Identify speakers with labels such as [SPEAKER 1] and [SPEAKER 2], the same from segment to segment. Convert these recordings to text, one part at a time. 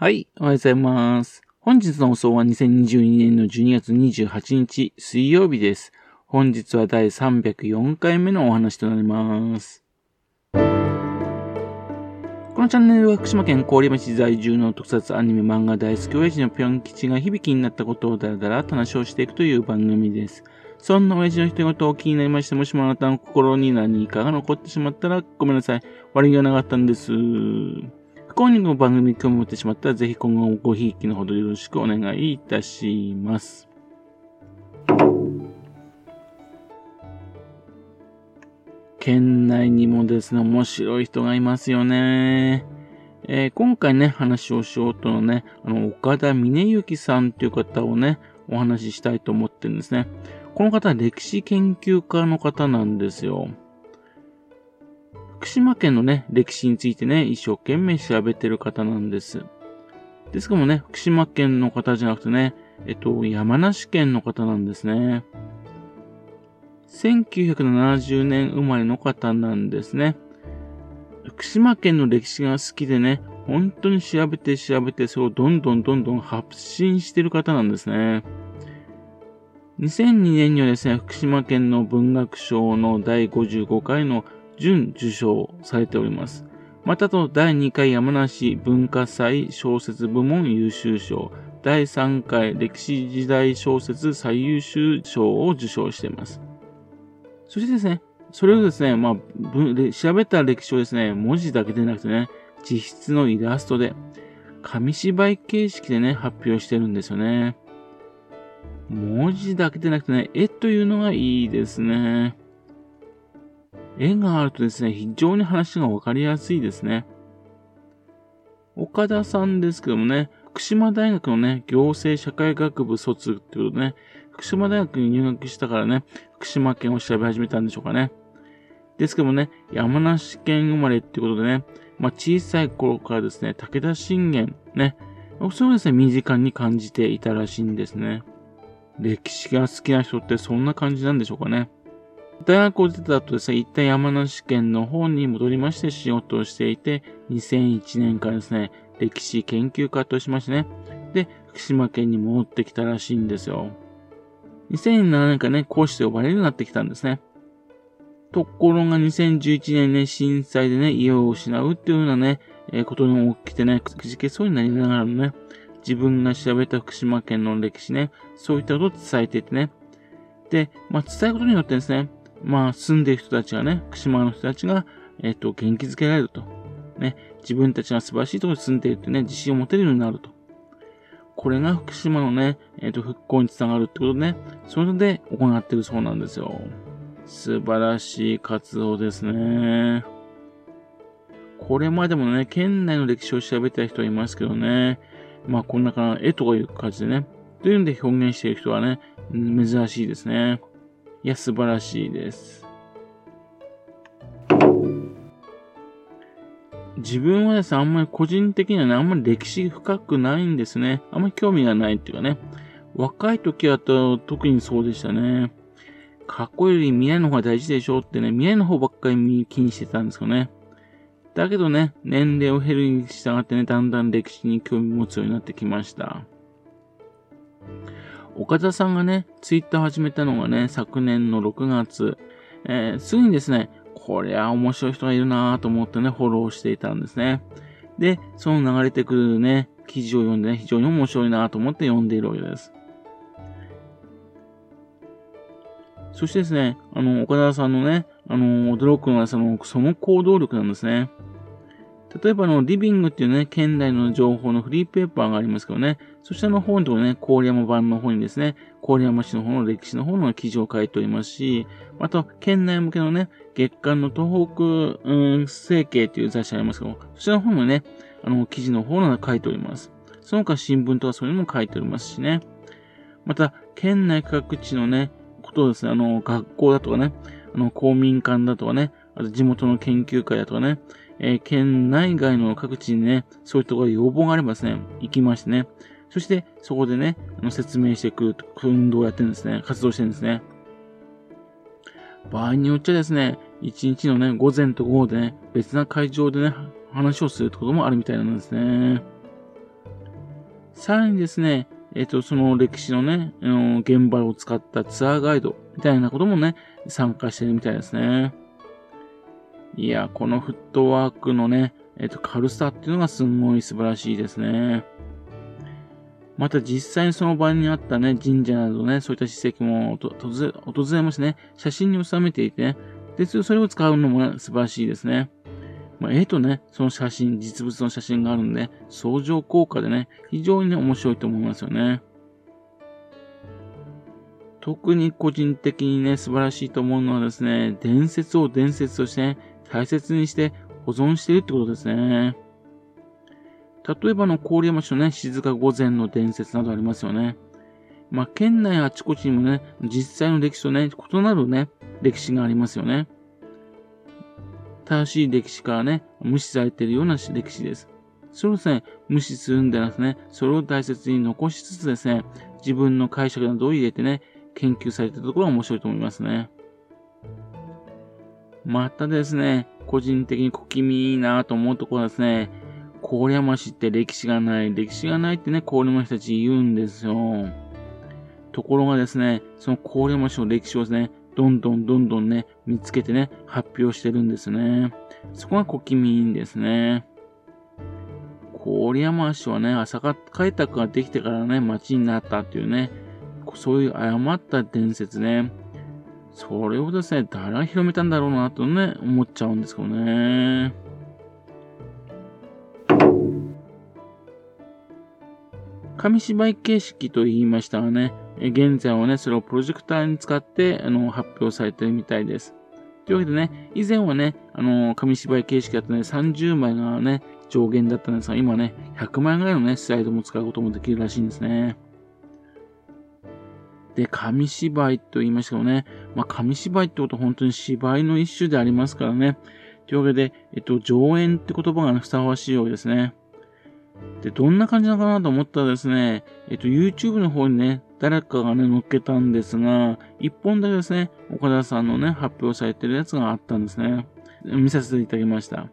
[SPEAKER 1] はい、おはようございます。本日の放送は2022年の12月28日水曜日です。本日は第304回目のお話となります。このチャンネルは福島県郡山市在住の特撮アニメ漫画大好き親父のぴょん吉が響きになったことをだらだらと話をしていくという番組です。そんな親父の一言を気になりまして、もしもあなたの心に何かが残ってしまったらごめんなさい。悪気がなかったんです。購入の番組に興味を持ってしまったら、ぜひ今後もごひいきのほどよろしくお願いいたします。県内にもですね、面白い人がいますよね。えー、今回ね、話をしようとのね、あの、岡田峰幸さんという方をね、お話ししたいと思ってるんですね。この方は歴史研究家の方なんですよ。福島県のね、歴史についてね、一生懸命調べてる方なんです。ですけどもね、福島県の方じゃなくてね、えっと、山梨県の方なんですね。1970年生まれの方なんですね。福島県の歴史が好きでね、本当に調べて調べて、それをどんどんどんどん発信してる方なんですね。2002年にはですね、福島県の文学賞の第55回の準受賞されております。またと第2回山梨文化祭小説部門優秀賞、第3回歴史時代小説最優秀賞を受賞しています。そしてですね、それをですね、まあ、調べた歴史をですね、文字だけでなくてね、実質のイラストで、紙芝居形式でね、発表してるんですよね。文字だけでなくてね、絵というのがいいですね。絵があるとですね、非常に話がわかりやすいですね。岡田さんですけどもね、福島大学のね、行政社会学部卒ってことでね、福島大学に入学したからね、福島県を調べ始めたんでしょうかね。ですけどもね、山梨県生まれってことでね、まあ、小さい頃からですね、武田信玄、ね、それをですね、身近に感じていたらしいんですね。歴史が好きな人ってそんな感じなんでしょうかね。大学を出た後ですね、一旦山梨県の方に戻りまして仕事をしていて、2001年からですね、歴史研究家としましてね、で、福島県に戻ってきたらしいんですよ。2007年からね、講師と呼ばれるようになってきたんですね。ところが2011年ね、震災でね、家を失うっていうようなね、えー、ことに起きてね、くじけそうになりながらもね、自分が調べた福島県の歴史ね、そういったことを伝えていてね、で、まあ、伝えることによってですね、まあ、住んでる人たちがね、福島の人たちが、えっ、と、元気づけられると。ね、自分たちが素晴らしいところに住んでいるってね、自信を持てるようになると。これが福島のね、えっ、と、復興につながるってことね、それで行ってるそうなんですよ。素晴らしい活動ですね。これまでもね、県内の歴史を調べた人はいますけどね、まあ、こんなか絵とかいう感じでね、というんで表現している人はね、珍しいですね。いや、素晴らしいです。自分はですね、あんまり個人的にはね、あんまり歴史深くないんですね。あんまり興味がないっていうかね。若い時はと特にそうでしたね。過去より未来の方が大事でしょってね、未来の方ばっかり気にしてたんですよね。だけどね、年齢を減るに従ってね、だんだん歴史に興味持つようになってきました。岡田さんがね、ツイッター始めたのがね、昨年の6月、えー、すぐにですね、こりゃ面白い人がいるなぁと思ってね、フォローしていたんですね。で、その流れてくるね、記事を読んでね、非常に面白いなぁと思って読んでいるわけです。そしてですね、あの、岡田さんのね、あの、驚くのはその、その行動力なんですね。例えばの、リビングっていうね、県内の情報のフリーペーパーがありますけどね、そちらの方にとね、郡山版の方にですね、郡山市の方の歴史の方の記事を書いておりますし、あと、県内向けのね、月間の東北、うん、政経っていう雑誌ありますけども、そちらの方もね、あの、記事の方の書いております。その他新聞とかそういうのも書いておりますしね。また、県内各地のね、ことをですね、あの、学校だとかね、あの、公民館だとかね、あと地元の研究会だとかね、えー、県内外の各地にね、そういうところ要望があればですね、行きましてね、そしてそこでね、あの説明してくる運動をやってるんですね、活動してるんですね。場合によっちゃですね、一日のね、午前と午後でね、別な会場でね、話をするってこともあるみたいなんですね。さらにですね、えっ、と、その歴史のね、あの現場を使ったツアーガイドみたいなこともね、参加してるみたいですね。いや、このフットワークのね、えっ、と、軽さっていうのがすんごい素晴らしいですね。また実際にその場にあったね、神社などね、そういった史跡も訪れましてね、写真に収めていてね、で、それを使うのも、ね、素晴らしいですね。まあ、絵とね、その写真、実物の写真があるんで、相乗効果でね、非常にね、面白いと思いますよね。特に個人的にね、素晴らしいと思うのはですね、伝説を伝説として、ね、大切にして保存してるってことですね。例えばの郡山市のね、静か御前の伝説などありますよね。まあ、県内あちこちにもね、実際の歴史とね、異なるね、歴史がありますよね。正しい歴史からね、無視されているような歴史です。それをですね、無視するんでなくね、それを大切に残しつつですね、自分の解釈などを入れてね、研究されているところが面白いと思いますね。またですね、個人的に小気味いいなと思うところですね、郡山市って歴史がない、歴史がないってね、郡山市たち言うんですよ。ところがですね、その郡山市の歴史をですね、どんどんどんどんね、見つけてね、発表してるんですね。そこが小気味いいんですね。郡山市はね、朝霞開拓ができてからね、町になったっていうね、そういう誤った伝説ね。それをですね、誰が広めたんだろうなとね、思っちゃうんですけどね。紙芝居形式と言いましたがね、現在はね、それをプロジェクターに使ってあの発表されてるみたいです。というわけでね、以前はね、あの、紙芝居形式だとね、30枚がね、上限だったんですが、今ね、100枚ぐらいのね、スライドも使うこともできるらしいんですね。で、紙芝居と言いましたけどね、まあ、紙芝居ってことは本当に芝居の一種でありますからね。というわけで、えっと、上演って言葉が、ね、ふさわしいようですね。で、どんな感じなのかなと思ったらですね、えっと、YouTube の方にね、誰かがね、載っけたんですが、一本だけですね、岡田さんのね、発表されてるやつがあったんですね。見させていただきました。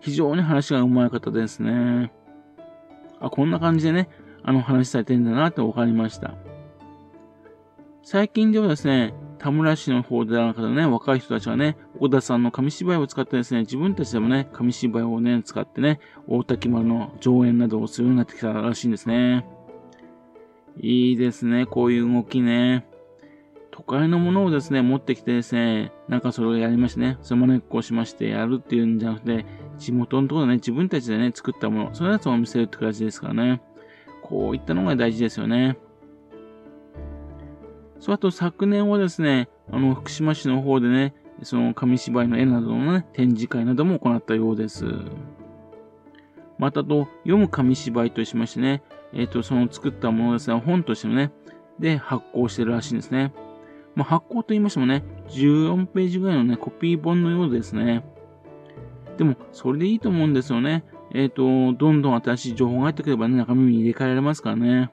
[SPEAKER 1] 非常に話が上手い方ですね。あ、こんな感じでね、あの話されてんだなって分かりました。最近ではですね、田村市の方でなんかね、若い人たちがね、小田さんの紙芝居を使ってですね、自分たちでもね、紙芝居をね、使ってね、大滝丸の上演などをするようになってきたらしいんですね。いいですね、こういう動きね。都会のものをですね、持ってきてですね、なんかそれをやりましてね、そのまねっこをしましてやるっていうんじゃなくて、地元のところでね、自分たちでね、作ったもの、そのやつを見せるって感じですからね。こういったのが大事ですよね。そう、あと昨年はですね、あの、福島市の方でね、その紙芝居の絵などのね、展示会なども行ったようです。またと、読む紙芝居としましてね、えっ、ー、と、その作ったものですね、本としてもね、で発行してるらしいんですね。まあ、発行と言いましてもね、14ページぐらいのね、コピー本のようですね。でも、それでいいと思うんですよね。えっ、ー、と、どんどん新しい情報が入ってくればね、中身に入れ替えられますからね。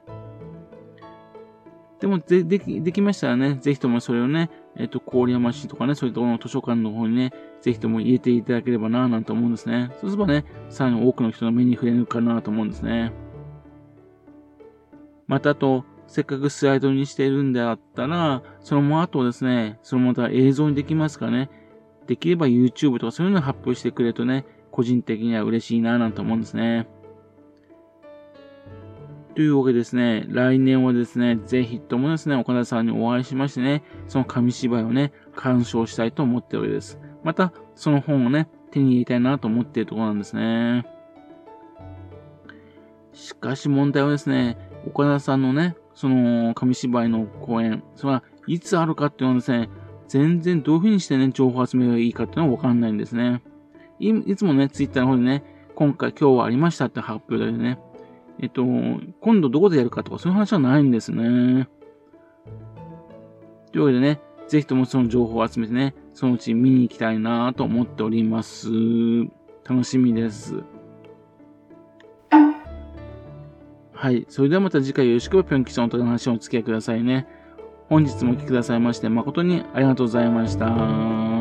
[SPEAKER 1] でもで、でき、できましたらね、ぜひともそれをね、えっ、と、郡山市とかね、そういうところの図書館の方にね、ぜひとも入れていただければなぁなんて思うんですね。そうすればね、さらに多くの人の目に触れるかなと思うんですね。またあと、せっかくスライドにしているんであったら、その後ですね、そのまた映像にできますかね、できれば YouTube とかそういうのを発表してくれるとね、個人的には嬉しいなぁなんて思うんですね。というわけですね、来年はですね、ぜひともですね、岡田さんにお会いしましてね、その紙芝居をね、鑑賞したいと思っておりです。また、その本をね、手に入れたいなと思っているところなんですね。しかし問題はですね、岡田さんのね、その紙芝居の公演、それはいつあるかっていうのはですね、全然どういう風にしてね、情報を集めればいいかっていうのはわかんないんですね。いいつもね、ツイッターの方でね、今回今日はありましたって発表でね、えっと、今度どこでやるかとかそういう話はないんですね。というわけでね、ぜひともその情報を集めてね、そのうち見に行きたいなと思っております。楽しみです。はい。それではまた次回よろしくぴょん吉さんとの話をお付き合いくださいね。本日もお聴きくださいまして誠にありがとうございました。